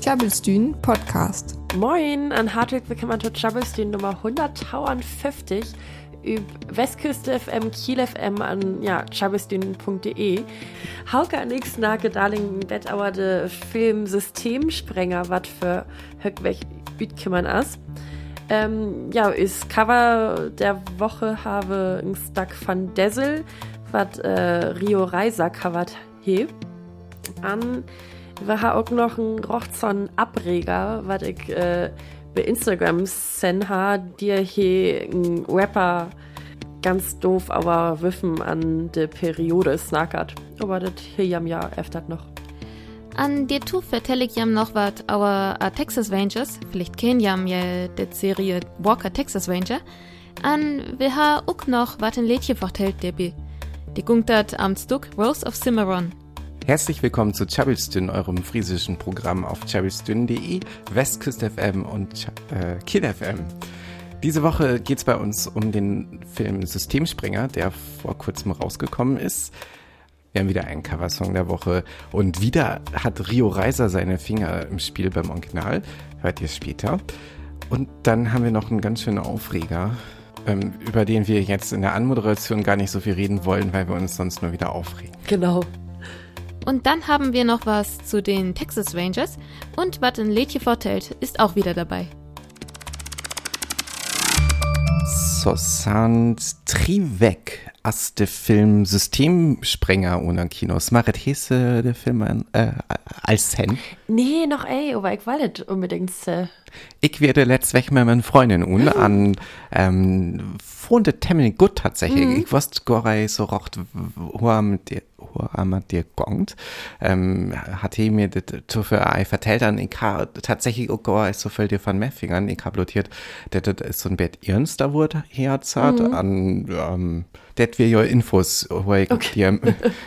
Tjabelstün Podcast. Moin, an hartwig willkommen zu Tjabelstün Nummer 150 über Westküste FM, Kiel FM an ja, tjabelstün.de. Hauke an nix nake darling det aber de Film Systemsprenger wat für höckweg ütkümmern as. Ähm, ja, ist Cover der Woche habe ein Stack van Dessel, wat äh, Rio Reiser covert he. An war auch noch ein Rochzon Abreger, was ich äh, bei Instagram sen ha, dir hier ein Rapper ganz doof, aber wiffen an de Periode snackert. Aber das hier jam ja öfter noch. An dir tu vertell ich jam noch wat aber a Texas Rangers, vielleicht kennen jam ja de Serie Walker Texas Ranger. An wir ha auch noch wat ein Lädchen vertellt der bi. Die gungt dat am Stück Rose of Cimarron. Herzlich willkommen zu Chabelstün, eurem friesischen Programm auf chabelstün.de, Westküst FM und äh, Kiel FM. Diese Woche geht es bei uns um den Film Systemspringer, der vor kurzem rausgekommen ist. Wir haben wieder einen Coversong der Woche und wieder hat Rio Reiser seine Finger im Spiel beim Original. Hört ihr später. Und dann haben wir noch einen ganz schönen Aufreger, ähm, über den wir jetzt in der Anmoderation gar nicht so viel reden wollen, weil wir uns sonst nur wieder aufregen. Genau. Und dann haben wir noch was zu den Texas Rangers und was ein Lädchen vertellt, ist auch wieder dabei. So sant Trivek as de Film Systemsprenger ohne Kinos. Marit Hesse der Film an, äh, als Hen. Nee, noch ey, aber ich will nicht unbedingt. Äh. Ich werde letzt weg mit meinen Freundin un an ähm, Funde Temmel gut tatsächlich. Mhm. Ich wusste gar so rocht, wo am dir am dir gongt. Ähm, hat he mir das ei vertellt an ich ha tatsächlich auch gar so viel dir von Meffingern. Ich hab notiert, dass das ist so ein Bett ernster wurde herzart Mhm. an ähm, det wir ja Infos, wo ich Okay. dir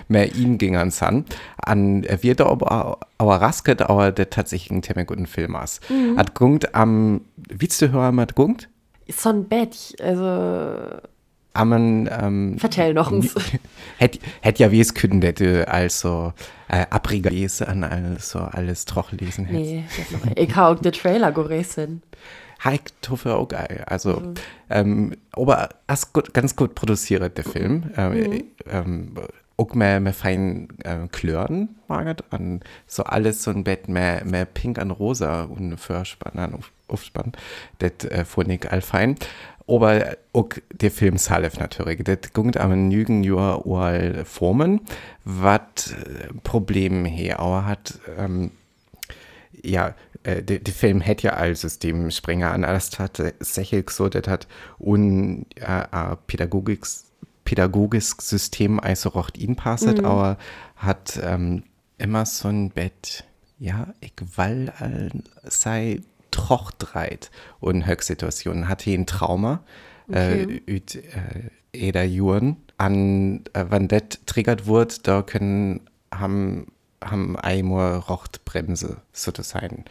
mehr ihm ging an. An äh, wir da aber aber rasket, aber der tatsächlich ein ziemlich guten Film aus. Mhm. Hat gungt am, willst du hören, hat gungt? So ein Bett, also Ammen, ähm, vertell noch uns. hätt, hätt ja wie es können, hätte also äh, Abriger lese an also alles troch lesen hätte. Nee, ich hab auch den Trailer gelesen. Heik Toffe auch geil. Also, ähm, aber as gut, ganz gut produziert der Film. Ähm, ähm, auch mehr, mehr fein äh, Klören, Margaret, an so alles so ein Bett mehr, mehr pink an rosa und Vorspann, auf, Aufspann. Das äh, fand ich allfein. Aber auch der Film Salef natürlich. Das gungt am Nügen Jahr all Formen, was Problem hier auch hat, ähm, ja, äh, der, Film hätte ja als Systemspringer an. Alles tatsächlich so, das hat un äh, äh, pädagogisch pädagogisches System also rocht ihn passet, aber hat ähm, immer so ein Bett, ja, ich will sei trochtreit und Höchsituationen hatte ein Trauma Okay. äh, üt, äh, eder Juren an äh, wann det triggert wird, da können haben haben einmal Rochtbremse sozusagen.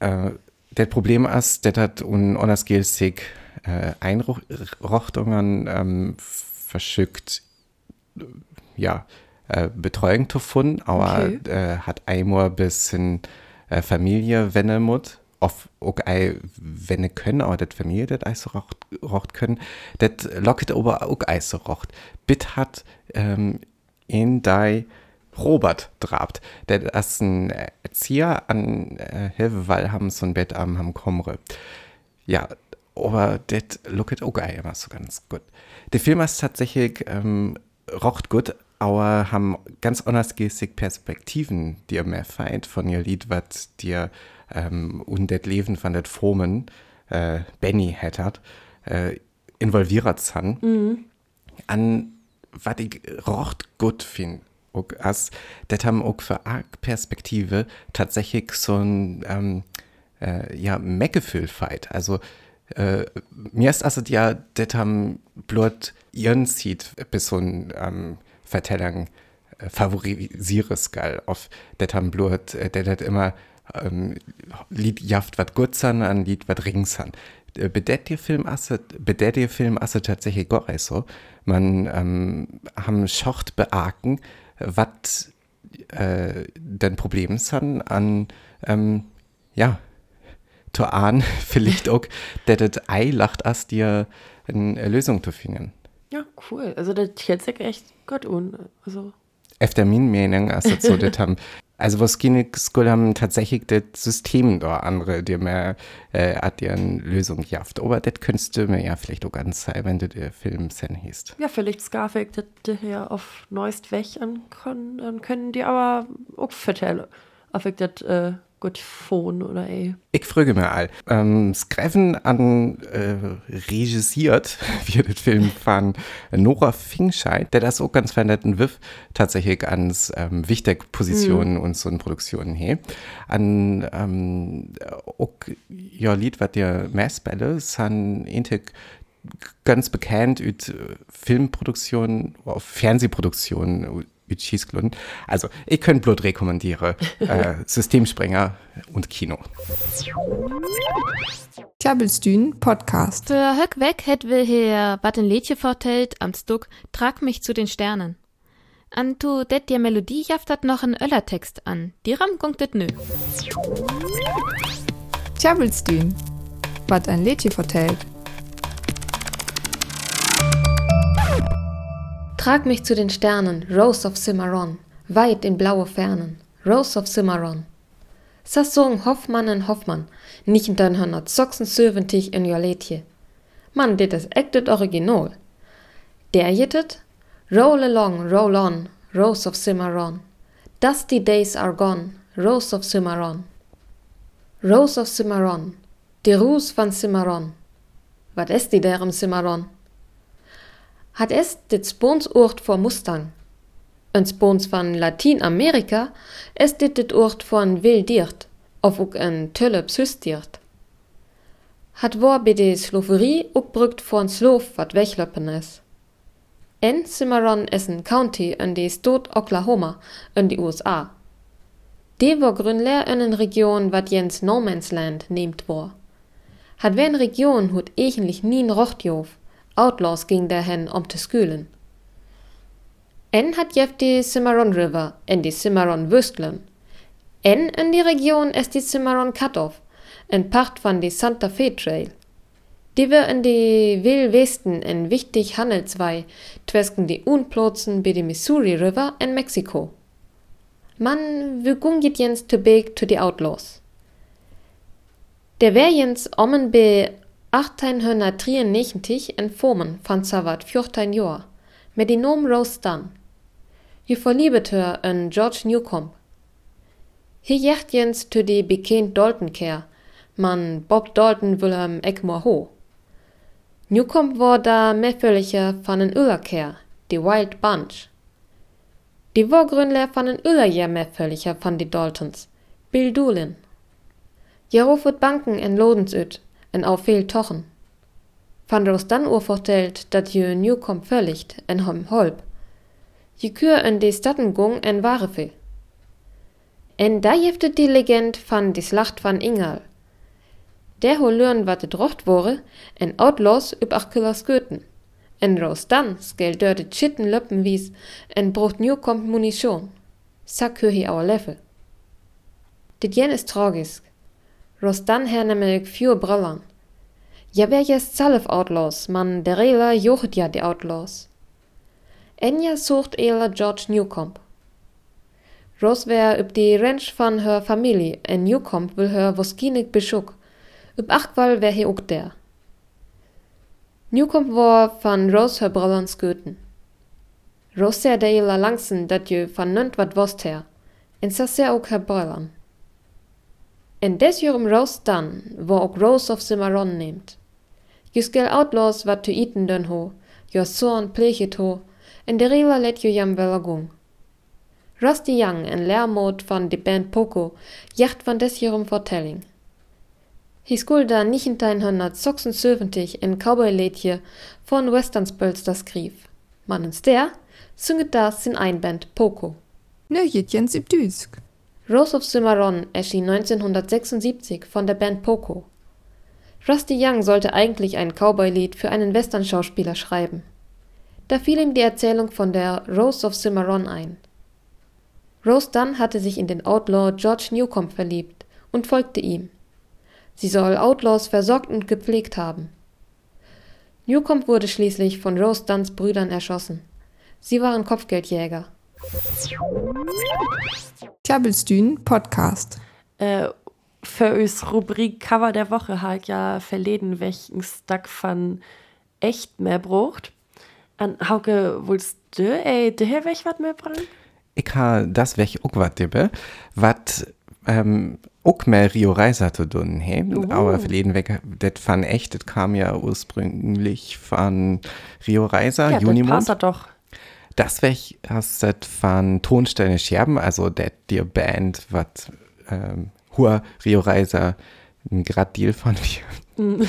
Äh, das Problem ist, das hat un onersgilsig äh, Einrochtungen ähm, verschickt, ja, äh, Betreuung gefunden, aber Okay. äh, hat einmal bis in äh, Familie wenne mut, auf auch ei wenne können, aber das Familie das Eis rocht, rocht können, das locket aber auch Eis rocht. Bit hat ähm, in dei Robert drabt. Der ist ein Erzieher an äh, Hilfewall haben so ein Bett am am Komre. Ja, aber das looked auch immer so ganz gut. Der Film ist tatsächlich ähm, rocht gut, aber haben ganz undersgäßig Perspektiven, die ihr mehr feind von ihr Lied, was dir ähm, und das Leben von der Formen äh, Benny hättet, äh, involviert sind an was ich rocht gut finde. As, das haben auch für arg Perspektive tatsächlich so ein ähm, äh, ja, Meckgefühl-Fight. Also äh, mir ist also ja, das haben Blut ihren Seed bis so ein ähm, Vertellern äh, favorisieres geil auf haben Blut, äh, das hat immer ähm, Lied jaft wat gut san an Lied wat ring san. Äh, Bedet dir Film asse, bedet tatsächlich gar so. Man ähm, haben schocht beaken, wat äh, den Problem sind an, ähm, ja, zu ahnen, vielleicht auch, das Ei lacht erst dir eine Lösung zu finden. Ja, cool. Also das hört sich echt gut an. Also. Efter min Meinung, also so, das haben, also was Skinik-School haben tatsächlich das System da andere, die mehr äh, hat ihren Lösung jaft. Aber das könntest du mir ja vielleicht auch ganz sein, wenn du den Film sehen hießt. Ja, vielleicht Scarface das hier auf neuest weg an können, dann können die aber auch vertellen, ob ich das äh, gut phone oder ey. Ich frage mir all, ähm, Skreven an äh, regisiert, wie den Film von Nora Fingscheid, der das auch ganz vernetten Wiff tatsächlich ans ähm, wichtige Positionen Mhm. und so in Produktionen he. An ähm, auch, ja Lied, was dir Messbälle, sind intig ganz bekannt üt Filmproduktion, auf Fernsehproduktionen üt Schießklund. Also, ich könnte Blut rekommandiere, äh, Systemsprenger und Kino. Tjabelstühn Podcast. Für Höck weg hätt wir hier wat ein Liedje vertellt am Stück Trag mich zu den Sternen. An tu det der Melodie jaftet noch ein Öllertext an. Diram gungt et nö. Tjabelstühn. Was ein Lädchen vertellt. Trag mich zu den Sternen, Rose of Cimarron, weit in blaue Fernen, Rose of Cimarron. Sassong Hoffmann en Hoffmann, nicht in 1976 in Joletje. Man, dit is echt het original. Der jittet, Roll along, roll on, Rose of Cimarron. Dusty days are gone, Rose of Cimarron. Rose of Cimarron, die Ruß van Cimarron. Wat ist die der im Cimarron? Hat es dit Sponsort vor Mustang. Ein Spons van Latinamerika ist dit dit Ort von Wildiert, of ook een Tölle Psystiert. Hat war bei de Sloverie opbrückt von Slov wat weglöppen is. En Cimarron is een County in de Stot Oklahoma in die USA. De war grünler in een Region wat jens No Man's Land nehmt war. Hat wer een Region hut eigentlich nie Rochtjof, Outlaws ging dahin, um zu skülen. En hat jef die Cimarron River en die Cimarron Wüstlen. En in die Region ist die Cimarron Cutoff, en Part van die Santa Fe Trail. Die wir in die Wildwesten en wichtig Handelswei twesken die Unplotzen bei die Missouri River en Mexiko. Man, wir gungit jens zu beg to die Outlaws. Der wär jens ommen be 1893 en Formen van Savat 14 Joer, met die Nom Rose Dunn. Je verliebet her en George Newcomb. Hier jecht jens to die bekend Dalton keer, man Bob Dalton will hem Ekmor ho. Newcomb war da mehrvölliger van en Ullerkeer, die Wild Bunch. Die war Gründler van en Ullerjahr mehrvölliger van die Daltons, Bill Doolin. Wird Banken en Lodensüt, en auf viel Tochen. Van Roos dann urvertelt, dat je Newcomb völligt en hem holp. Je kür en de Stattengung en ware viel. En da jeftet die Legend van die Slacht van Ingal. Der ho lürn wat de drocht wore, en Outlaws üb ach Küllers Göten. En Roos dann skell dör de Chitten löppen wies, en brucht Newcomb Munition. Sack hi auer Leffel. Dit jen is tragisk. Rostan her nämlich vier Brillern. Ja, wer jetzt zelf Outlaws, man der Rela jochet ja die Outlaws. Enya sucht Ela George Newcomb. Ros wär üb die Ranch van her Familie, en Newcomb will her woskinig beschuck. Üb Achtwall wär he ook der. Newcomb war van Ros her Brillern sköten. Ros ser der Ela langsen, dat je van nönt wat wost her. En sa ser ook her Brillern. En des jurem Rose dann, wo ook Rose of Cimarron nehmt. Jus gel Outlaws wat tu iten dön ho, jo sorn plechet ho, en de Rela let jo jam weller gung. Rusty Young en Lehrmod van de Band Poco jacht van des jurem Vertelling. Hi skul da 1976 en Cowboy-Lädje von Westernspöls das skrif. Mannens der, synget das sin Einband Poco. Nö, Jens im Düsk. Rose of Cimarron erschien 1976 von der Band Poco. Rusty Young sollte eigentlich ein Cowboy-Lied für einen Western-Schauspieler schreiben. Da fiel ihm die Erzählung von der Rose of Cimarron ein. Rose Dunn hatte sich in den Outlaw George Newcomb verliebt und folgte ihm. Sie soll Outlaws versorgt und gepflegt haben. Newcomb wurde schließlich von Rose Dunns Brüdern erschossen. Sie waren Kopfgeldjäger. Klabbelstühn Podcast. Äh, für uns Rubrik Cover der Woche halt ja verleden, welchen Stack von echt mehr braucht. An Hauke, willst du, ey, der welch wat mehr bringen? Ich ha das welch auch wat dibbe, wat ähm, auch mehr Rio Reiser zu tun, he? Uh. Aber verleden weg, das von echt, das kam ja ursprünglich von Rio Reiser, Ja, das Junimond. passt doch. Das welch hast das von Tonsteine Scherben, also der Band, wat ähm, Hua Rio Reiser ein grad Deal von wir.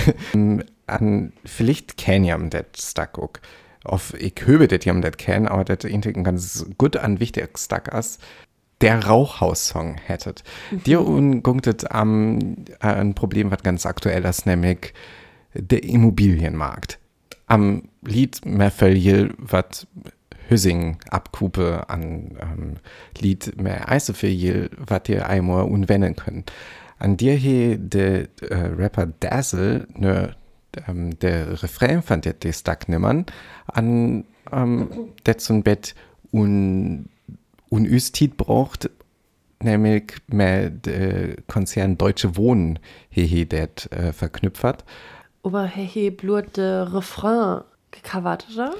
ähm, an vielleicht kenn jam das Stack auch. Auf ich höbe das jam das kenn, aber das irgendwie ein ganz gut an wichtig Stack ist. Der Rauchhaus-Song hättet. Dir ungungtet am äh, ein Problem, was ganz aktuell ist, nämlich der Immobilienmarkt. Am Lied mehr verliel, was Hüssing abkupe an ähm, Lied mehr Eise verliel, was dir einmal unwenden können. An dir hier der äh, Rapper Dazzle, ne, ähm, der Refrain von der der Stack nimmern, an ähm, der zum Bett un, un Üstit braucht, nämlich mehr der Konzern Deutsche Wohnen hier, hier der äh, verknüpft. Aber hey, blut der Refrain gecovert, oder?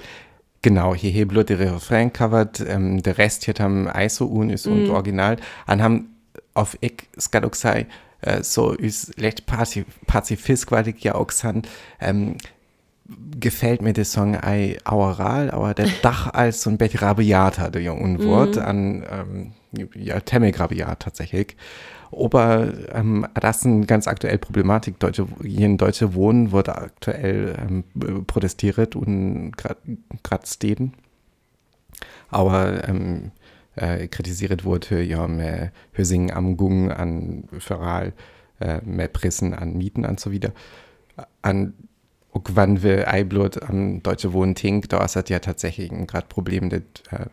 Genau, hier hier bloß der Refrain covert, ähm, der Rest hier haben ISO un ist und Original. Und haben auf ich sei, äh, so ist leicht Pazif Pazifist, weil ich ja auch san, ähm, gefällt mir der Song ei aural, aber der Dach als so ein Bett rabiat hatte ja Unwort an, ähm, ja, Temmig rabiat tatsächlich. Aber ähm, ganz aktuelle Problematik. Deutsche, hier in Deutsche Wohnen wurde aktuell ähm, protestiert und gerade stehen. Aber ähm, äh, kritisiert wurde ja mehr Hösing am Gung an Feral, äh, mehr Pressen an Mieten und so wieder. An wann wir Eiblut am Deutsche Wohnen tinkt, da ist ja tatsächlich gerade Problem, das, äh,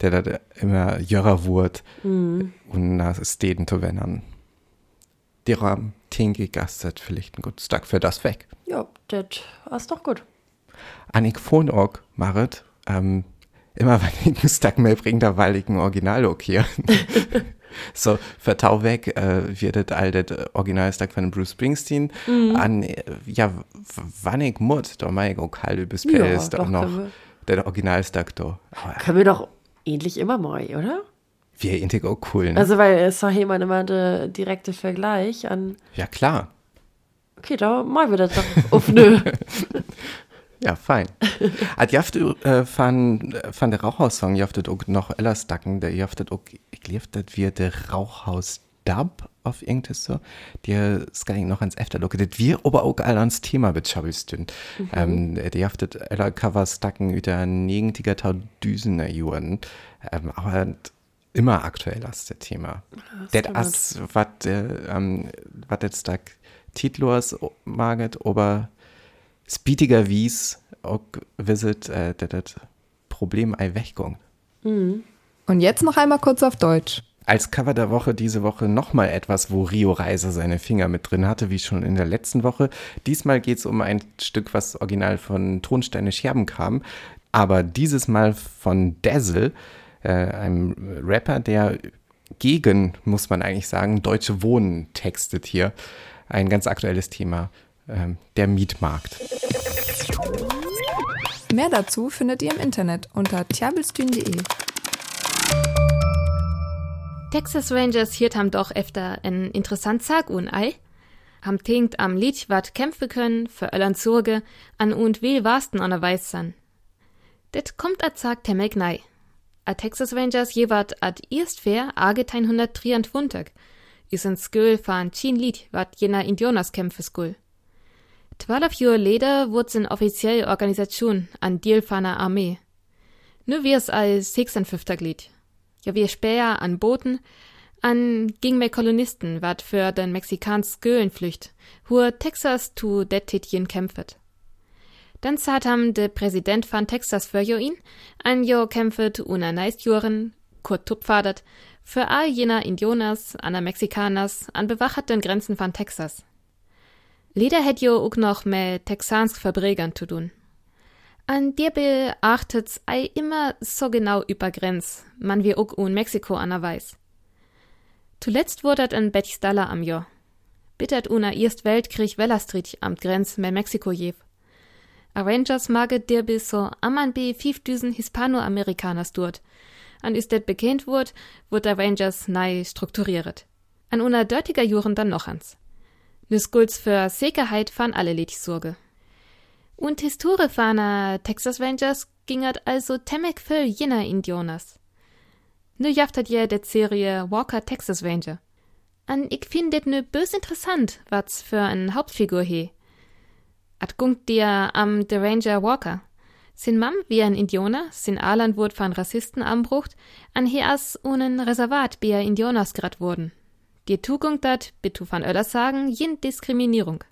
der da immer jörrer wurde und nach Städten zu wendern. Die Rahmen tinke gastet vielleicht ein gut Stack für das weg. Ja, das ist doch gut. Annik von auch, Marit, ähm, immer wenn ich einen Stack mehr bringe, da weil ich ein Original hier. so, für Tau weg äh, wird das all das Originalstack von Bruce Springsteen. An, äh, ja, wann ich muss, da mach ich auch halbe bis Ja, doch, noch können der Originalstack da. Können wir doch ähnlich immer mal, oder? wir intig auch cool, ne? Also, weil es doch jemand immer der direkte Vergleich an. ja, klar. Okay, da mal wieder doch auf nö. Ja, fein. Hat jaft äh, von, der Rauchhaus-Song, jaftet auch noch Ella Stacken, der jaftet auch, ich das wird der Rauchhaus-Dub auf irgendwas so. Der skal noch ans Efter locken. Das wir aber auch all ans Thema betschabelstün. Mhm. Ähm, der jaftet Ella Cover Stacken über 90er Tau Düsener Juren. Ähm, aber immer aktuell ist das Thema. Das ist, was ähm, was jetzt Stack Titlos maget, aber speediger wies auch visit äh, das Problem ei weggung. Und jetzt noch einmal kurz auf Deutsch. Als Cover der Woche diese Woche nochmal etwas, wo Rio Reiser seine Finger mit drin hatte, wie schon in der letzten Woche. Diesmal geht es um ein Stück, was original von Tonsteine Scherben kam, aber dieses Mal von Dazzle, äh, einem Rapper, der gegen, muss man eigentlich sagen, deutsche Wohnen textet hier. Ein ganz aktuelles Thema, ähm, der Mietmarkt. Mehr dazu findet ihr im Internet unter tjabelstühn.de. Texas Rangers hiert ham doch öfter en interessant Sag un ei. Ham tinkt am Lied wat kämpfe können für öllern Sorge an und will warsten an der Weiß san. Det kommt a Sag temmek nei. A Texas Rangers jewart ad erst fair agetein 123. Is en Sköl fahren Chin Lied wat jener Indianerskämpfe skull. Twaalf Jahre leder wurd sin offiziell Organisation an Dielfaner Armee. Nu wirs als 56. Glied. Ja, wir späher an Booten, an ging mehr Kolonisten, wat für den Mexikans Göhlenflücht, hur Texas tu det Titchen kämpfet. Dann zat ham de Präsident von Texas für jo ihn, ein Jo kämpfet una neist Juren, Kurt Tupfadert, für all jener Indianers, an Mexikaners, an bewacherten Grenzen von Texas. Lieder hätt jo auch noch mit texansk Verbregern zu tun. An dir beachtet's ei immer so genau über Grenz, man wie auch un Mexiko aner weiß. Zuletzt wurdet ein Betchstalla am Jo. Bittert una Erst Weltkrieg Wellerstrit am Grenz mit Mexiko jev. Arrangers maget dir bis so amman be 5000 Hispanoamerikaners dort, an ist det bekannt wurd, wurd der Rangers nei strukturiert. An una dörtiger Juren dann noch ans. Nüs Gulds für Sicherheit fahren alle ledig Sorge. Und Historie faner Texas Rangers gingert also temmek für jener Indianers. Nu jaftet je det Serie Walker Texas Ranger. An ich findet ne bös interessant, was für ein Hauptfigur he. At gungt dir am The Ranger Walker. Sin Mam wie ein Indianer, sin Aland wurd von Rassisten anbrucht, an heas unen Reservat bier Indianers grad wurden. Die Tugung dat, bitu van Öllers sagen, jen Diskriminierung.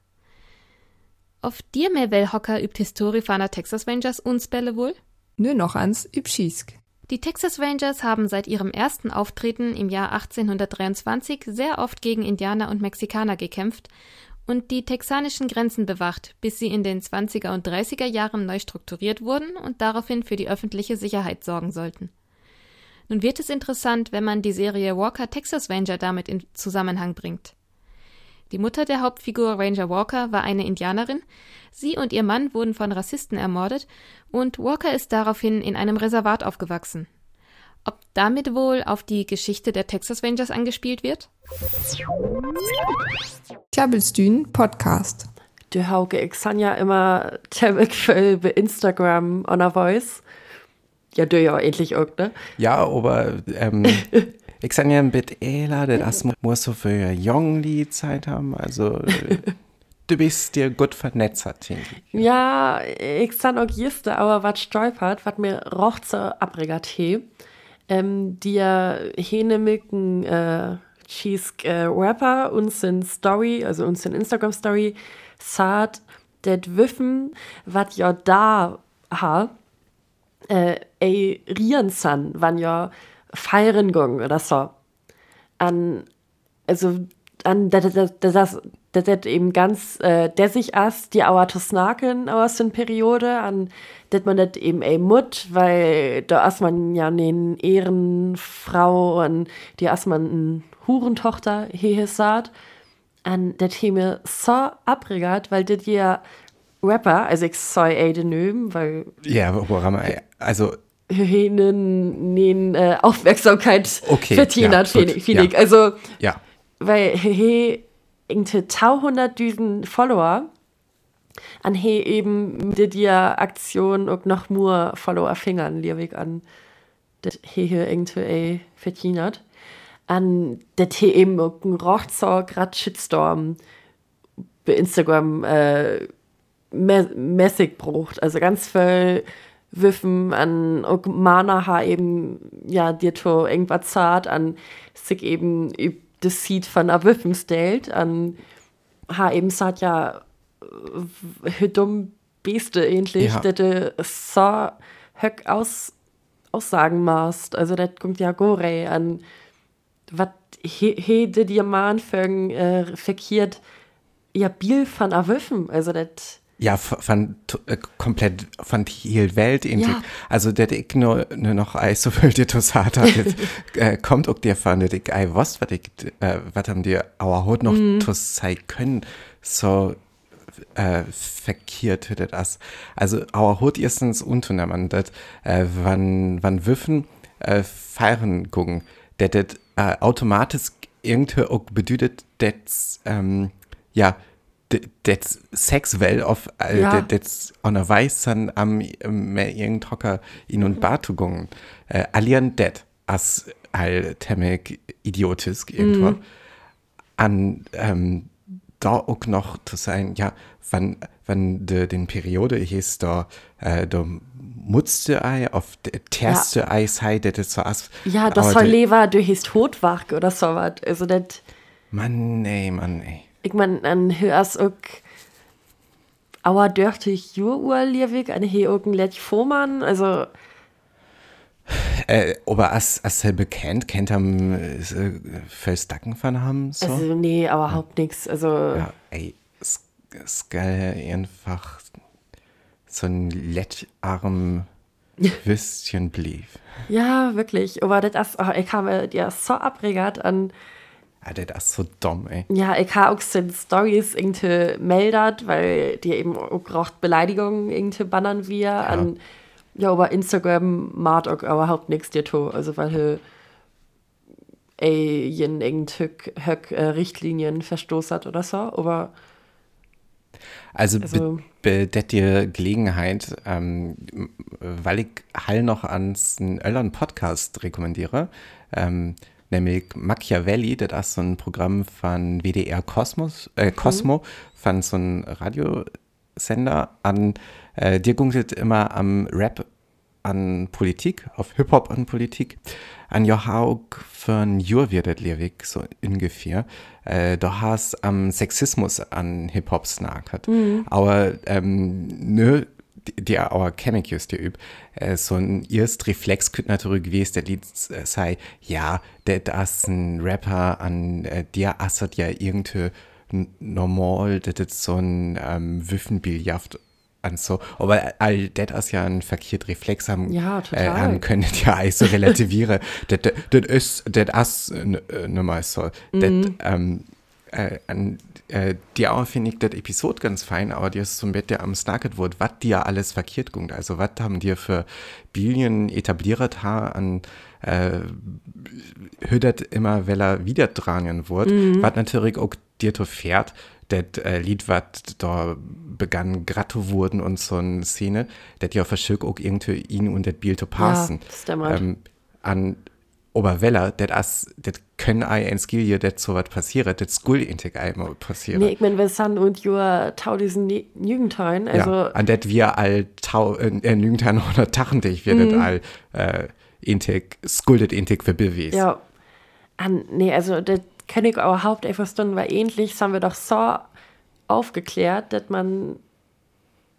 Auf dir mehr Wellhocker übt Historie faner Texas Rangers uns Bälle wohl? Nö noch ans üb Schiesk. Die Texas Rangers haben seit ihrem ersten Auftreten im Jahr 1823 sehr oft gegen Indianer und Mexikaner gekämpft und die texanischen Grenzen bewacht, bis sie in den 20er und 30er Jahren neu strukturiert wurden und daraufhin für die öffentliche Sicherheit sorgen sollten. Nun wird es interessant, wenn man die Serie Walker Texas Ranger damit in Zusammenhang bringt. Die Mutter der Hauptfigur Ranger Walker war eine Indianerin, sie und ihr Mann wurden von Rassisten ermordet und Walker ist daraufhin in einem Reservat aufgewachsen. Ob damit wohl auf die Geschichte der Texas Rangers angespielt wird? Klabbelstühn Podcast. Du Hauke, ich san ja immer für bei Instagram on a Voice. Ja, du ja endlich auch, ne? Ja, aber ähm, ich sag ja ein bisschen eher, das muss so für Jongli Zeit haben. Also du bist dir gut vernetzt, denke. Ja, ich san auch jiste, aber was stolpert, was mir roch zur Abregert he. Ähm, die ja Hänemilken äh, Cheese äh, Rapper uns in Story, also uns in Instagram Story, sagt, det Wiffen, wat ja da ha, äh, ey rieren san, wann ja feiern gong oder so. An, also, an, das, das, das, das das eben ganz, äh, der sich erst die Auer zu snaken aus den Periode, an, das man das eben ey mut, weil da erst man ja ne Ehrenfrau und die erst man ein Hurentochter hier sagt, an das he mir so abregert, weil das ja Rapper, also ich soll ey den nöben, weil Ja, woran also ihnen nen äh, Aufmerksamkeit Okay, verdient ja, hat, ich. ja. Also, ja, weil he irgendwie 200.000 Follower an he eben mit der Aktion auch noch mehr Follower fingern, liebig an, das he hier irgendwie verdient hat. An, das he eben auch ein Rochzor grad Shitstorm bei Instagram äh, mä mäßig brucht. Also ganz viel Wiffen an auch Mana ha eben, ja, dir to irgendwas zart an sich eben das Seed von a Wiffen stellt, an ha eben sagt ja äh, dumm Beste ähnlich, Ja. dat so höck aus aussagen machst. Also das kommt ja gore an wat he, he de dir man äh, verkehrt ja Biel von a Wiffen. Also das ja, von äh, komplett von die Welt irgendwie. Ja. Also, der ich nur, nur noch Eis so viel dir hat, äh, kommt auch dir von, der ich ei was, was ich, äh, was haben dir aber heute noch zu sein können, so, äh, verkehrt hätte das. Also, aber heute erstens unternehmen, das, äh, wann, wann Wiffen, äh, feiern gucken, der, das, äh, automatisch irgendwie auch bedeutet, dass, ähm, ja, das sexuell auf äh, Ja. das an der Weiß dann am mehr irgendein Trocker in und Bartugungen. Äh, allieren det as all temmek idiotisk irgendwo. An ähm, da auch noch zu sein ja wann wann de, den Periode hieß da äh, da mutzte ei auf terste ei sei das so as Ja, das soll de- Lever du hieß Totwach oder so was. Also das, Mann ey Mann ey ich mein, an hörst auch Auer dörftig Jur liewig, an he auch ein Letch Vormann, also Äh, aber als, als er bekannt, kennt er äh, First Dacken von haben? So? Also, nee, aber überhaupt nichts. Also, ja, ey, es ist geil, einfach so ein lettarm Würstchen blieb. ja, wirklich. Aber das oh, ich habe dir so abregert an, Ja, das ist so dumm, ey. ja, ich habe auch so Stories irgendwie meldet, weil die eben auch braucht Beleidigungen irgendwie bannern wir an, ja, aber Instagram macht auch überhaupt nichts dir to. Also, weil er ey, jen irgendwie äh, Richtlinien verstoßen hat oder so, aber Also, Also- be, be det dir Gelegenheit, ähm, weil ich Hall noch ans einen Öllern Podcast rekommendiere, ähm, nämlich Machiavelli, das ist so ein Programm von WDR Kosmos, äh, Cosmo, von so einem Radiosender an, äh, dir gunktet immer am Rap an Politik, auf Hip-Hop an Politik, an Johaug von Jur wird das Lewig, so ungefähr. Äh, da hast am Sexismus an Hip-Hop snackert. Aber, ähm, nö, die, die aber Chemic just die üb, äh, so ein erst Reflex könnte natürlich gewesen, der Lied äh, sei, ja, der das ein Rapper an, äh, der assert ja irgendwie normal, das ist so ein ähm, Wiffenbilljaft an so, aber all das ist ja ein verkehrt Reflex haben, Ja, äh, haben können ja also relativieren. das, ist, das ist nochmal so. Mhm. Das, ähm, äh, an, äh, die auch finde ich das Episode ganz fein, aber die ist so ein bisschen am Snacket wird, was dir alles verkehrt gungt. Also, was haben dir für Billion etabliert ha an äh, hüdert immer, weil er wieder drangen wird, Mhm. was natürlich auch dir fährt, das äh, Lied, was da begann, gratto wurden und so eine Szene, das ja verschick auch irgendwie ihn und das Bild zu passen. stimmt. ähm, an Oberweller, das das können ei hier, das so was passiert, das Skull intig einmal passiert. Nee, ich meine, wir sind und Jura tau diesen Jugendtein, also, ja, an das wir all tau, äh, äh, nügend oder tachentlich wir Mhm. all äh, intig, skuldet intig für bewes. Ja. An, nee, also das kann ich überhaupt einfach stunden, weil ähnlich haben wir doch so aufgeklärt, dass man,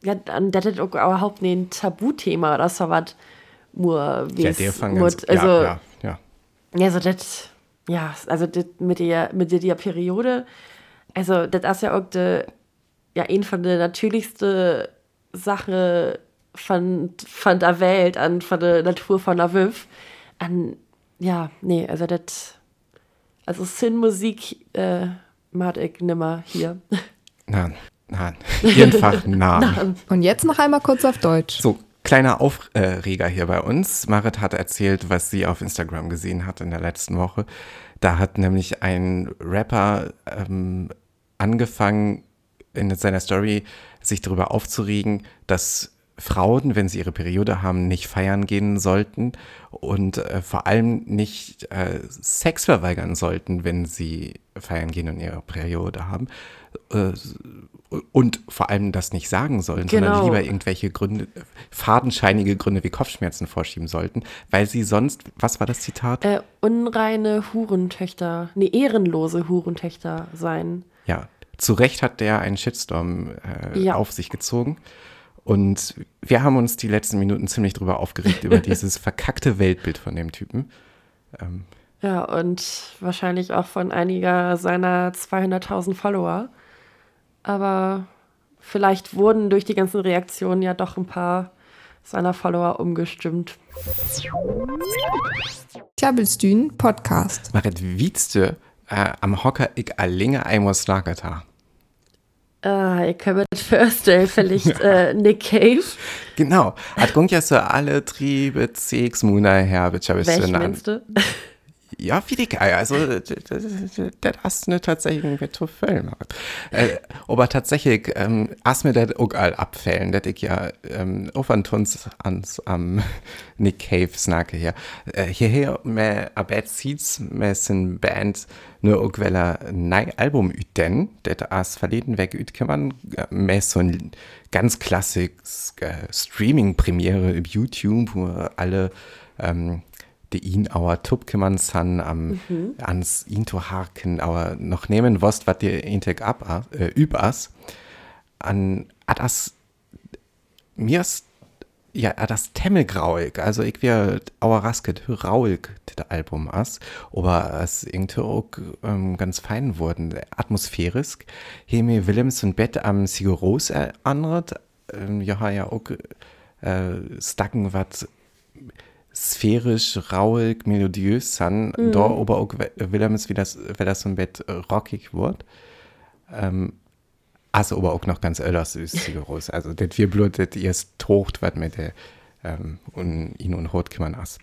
ja, an das ist auch überhaupt nicht ein Tabuthema oder so was nur ja, wies der mut. ganz, also, ja, ja, ja. so das, ja, also das mit der, mit der, der Periode, also das ist ja auch die, ja, ein von der natürlichsten Sache von, von der Welt, an, von der Natur von der Wüff. An, ja, nee, also das, also Sin-Musik, äh, mag ich nimmer hier. Nein, nein, einfach nein. Und jetzt noch einmal kurz auf Deutsch. So, kleiner Aufreger hier bei uns. Marit hat erzählt, was sie auf Instagram gesehen hat in der letzten Woche. Da hat nämlich ein Rapper ähm, angefangen, in seiner Story sich darüber aufzuregen, dass Frauen, wenn sie ihre Periode haben, nicht feiern gehen sollten und äh, vor allem nicht äh, Sex verweigern sollten, wenn sie feiern gehen und ihre Periode haben. Äh, und vor allem das nicht sagen sollen, sondern Genau. lieber irgendwelche Gründe, fadenscheinige Gründe wie Kopfschmerzen vorschieben sollten, weil sie sonst, was war das Zitat? Äh, unreine Hurentöchter, nee, ehrenlose Hurentöchter sein. Ja, zu Recht hat der einen Shitstorm äh, Ja. auf sich gezogen. Und wir haben uns die letzten Minuten ziemlich drüber aufgeregt, über dieses verkackte Weltbild von dem Typen. Ja, und wahrscheinlich auch von einiger seiner 200.000 Follower. Aber vielleicht wurden durch die ganzen Reaktionen ja doch ein paar seiner Follower umgestimmt. Klabbelstühn Podcast. Marit, wietste äh, am Hocker ich allinge einmal slagert ha. Äh, ich kann mir das vorstellen, vielleicht äh, Nick Cave. Genau. Hat gungt ja so alle Triebe, Sechs Muna her, bitte Welchen meinst du? Ja, wie die geil. Also, das das hast du tatsächlich ein Veto Film. Äh, aber tatsächlich, ähm, hast mir das auch all abfällen, dass ich ja, ähm, auf an Tons ans am Nick Cave snacke hier. Äh, hierher, me Abed Seeds, me sin Band, ne auch weil er nei Album üten, das as verleden weg üt kann man, äh, me so ein ganz klassisches äh, Streaming-Premiere auf YouTube, wo alle, ähm, die ihn auer Tup kümmern san am ans ihn to harken auer noch nehmen wost wat dir integ ab äh, üb as. An at as mir ist ja, das Temmelgrauig, also ich wäre auerrasket, rauig, das Album ist, aber es irgendwie auch ähm, ganz fein wurden, atmosphärisch. Hier mir Willems und Bett am Sigaros erinnert, ähm, ja, ja auch äh, stacken was sphärisch, rauig, melodiös san, mhm. da aber auch Willems, wie das, wie das so ein Bett rockig wird. Ähm, also aber auch noch ganz öllers Sigaros. Also das wir blut, das erst tocht, was mit der ähm, und ihn und Hot kümmern as.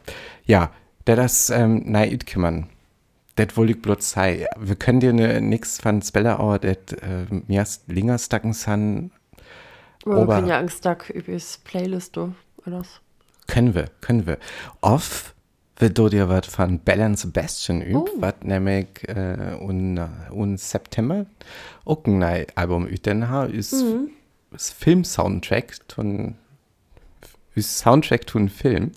Ja, der das ähm, nein kümmern. Das wollte ich bloß sei. Wir können dir ne, nix von Spellerauer, das äh, mir länger stacken san. Wir können ja Angst über das Playlist, du, oder? Können wir, können wir. Off wird du dir was von Balance Bastion übt, oh. was nämlich äh, un, un September auch ein Album üben ha, ist, mhm. ist Film-Soundtrack von ist Soundtrack von Film.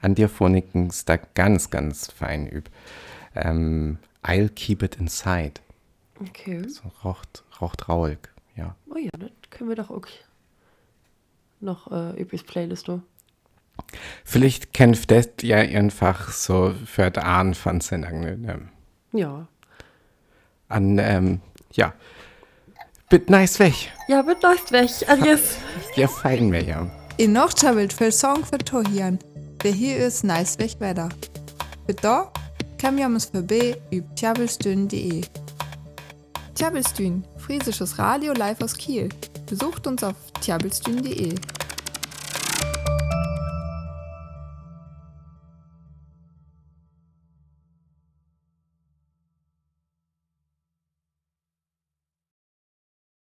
An dir vornicken ist da ganz, ganz fein üb. Ähm, I'll keep it inside. Okay. So raucht, raucht rauig, ja. Oh ja, das können wir doch auch noch äh, übrigens Playlist, du. Vielleicht kämpft das ja einfach so für die Ahn von Sendung. Ne? Ja. An, ähm, ja. Bitte nice weg. Ja, bitte nice weg. Adios. Ja, fein wir ja. In noch will für Song für Tohian. Der hier ist nice weg weiter. Bitte kann wir uns vorbei über tjabelstün.de. Tjabelstün, friesisches Radio live aus Kiel. Besucht uns auf tjabelstün.de.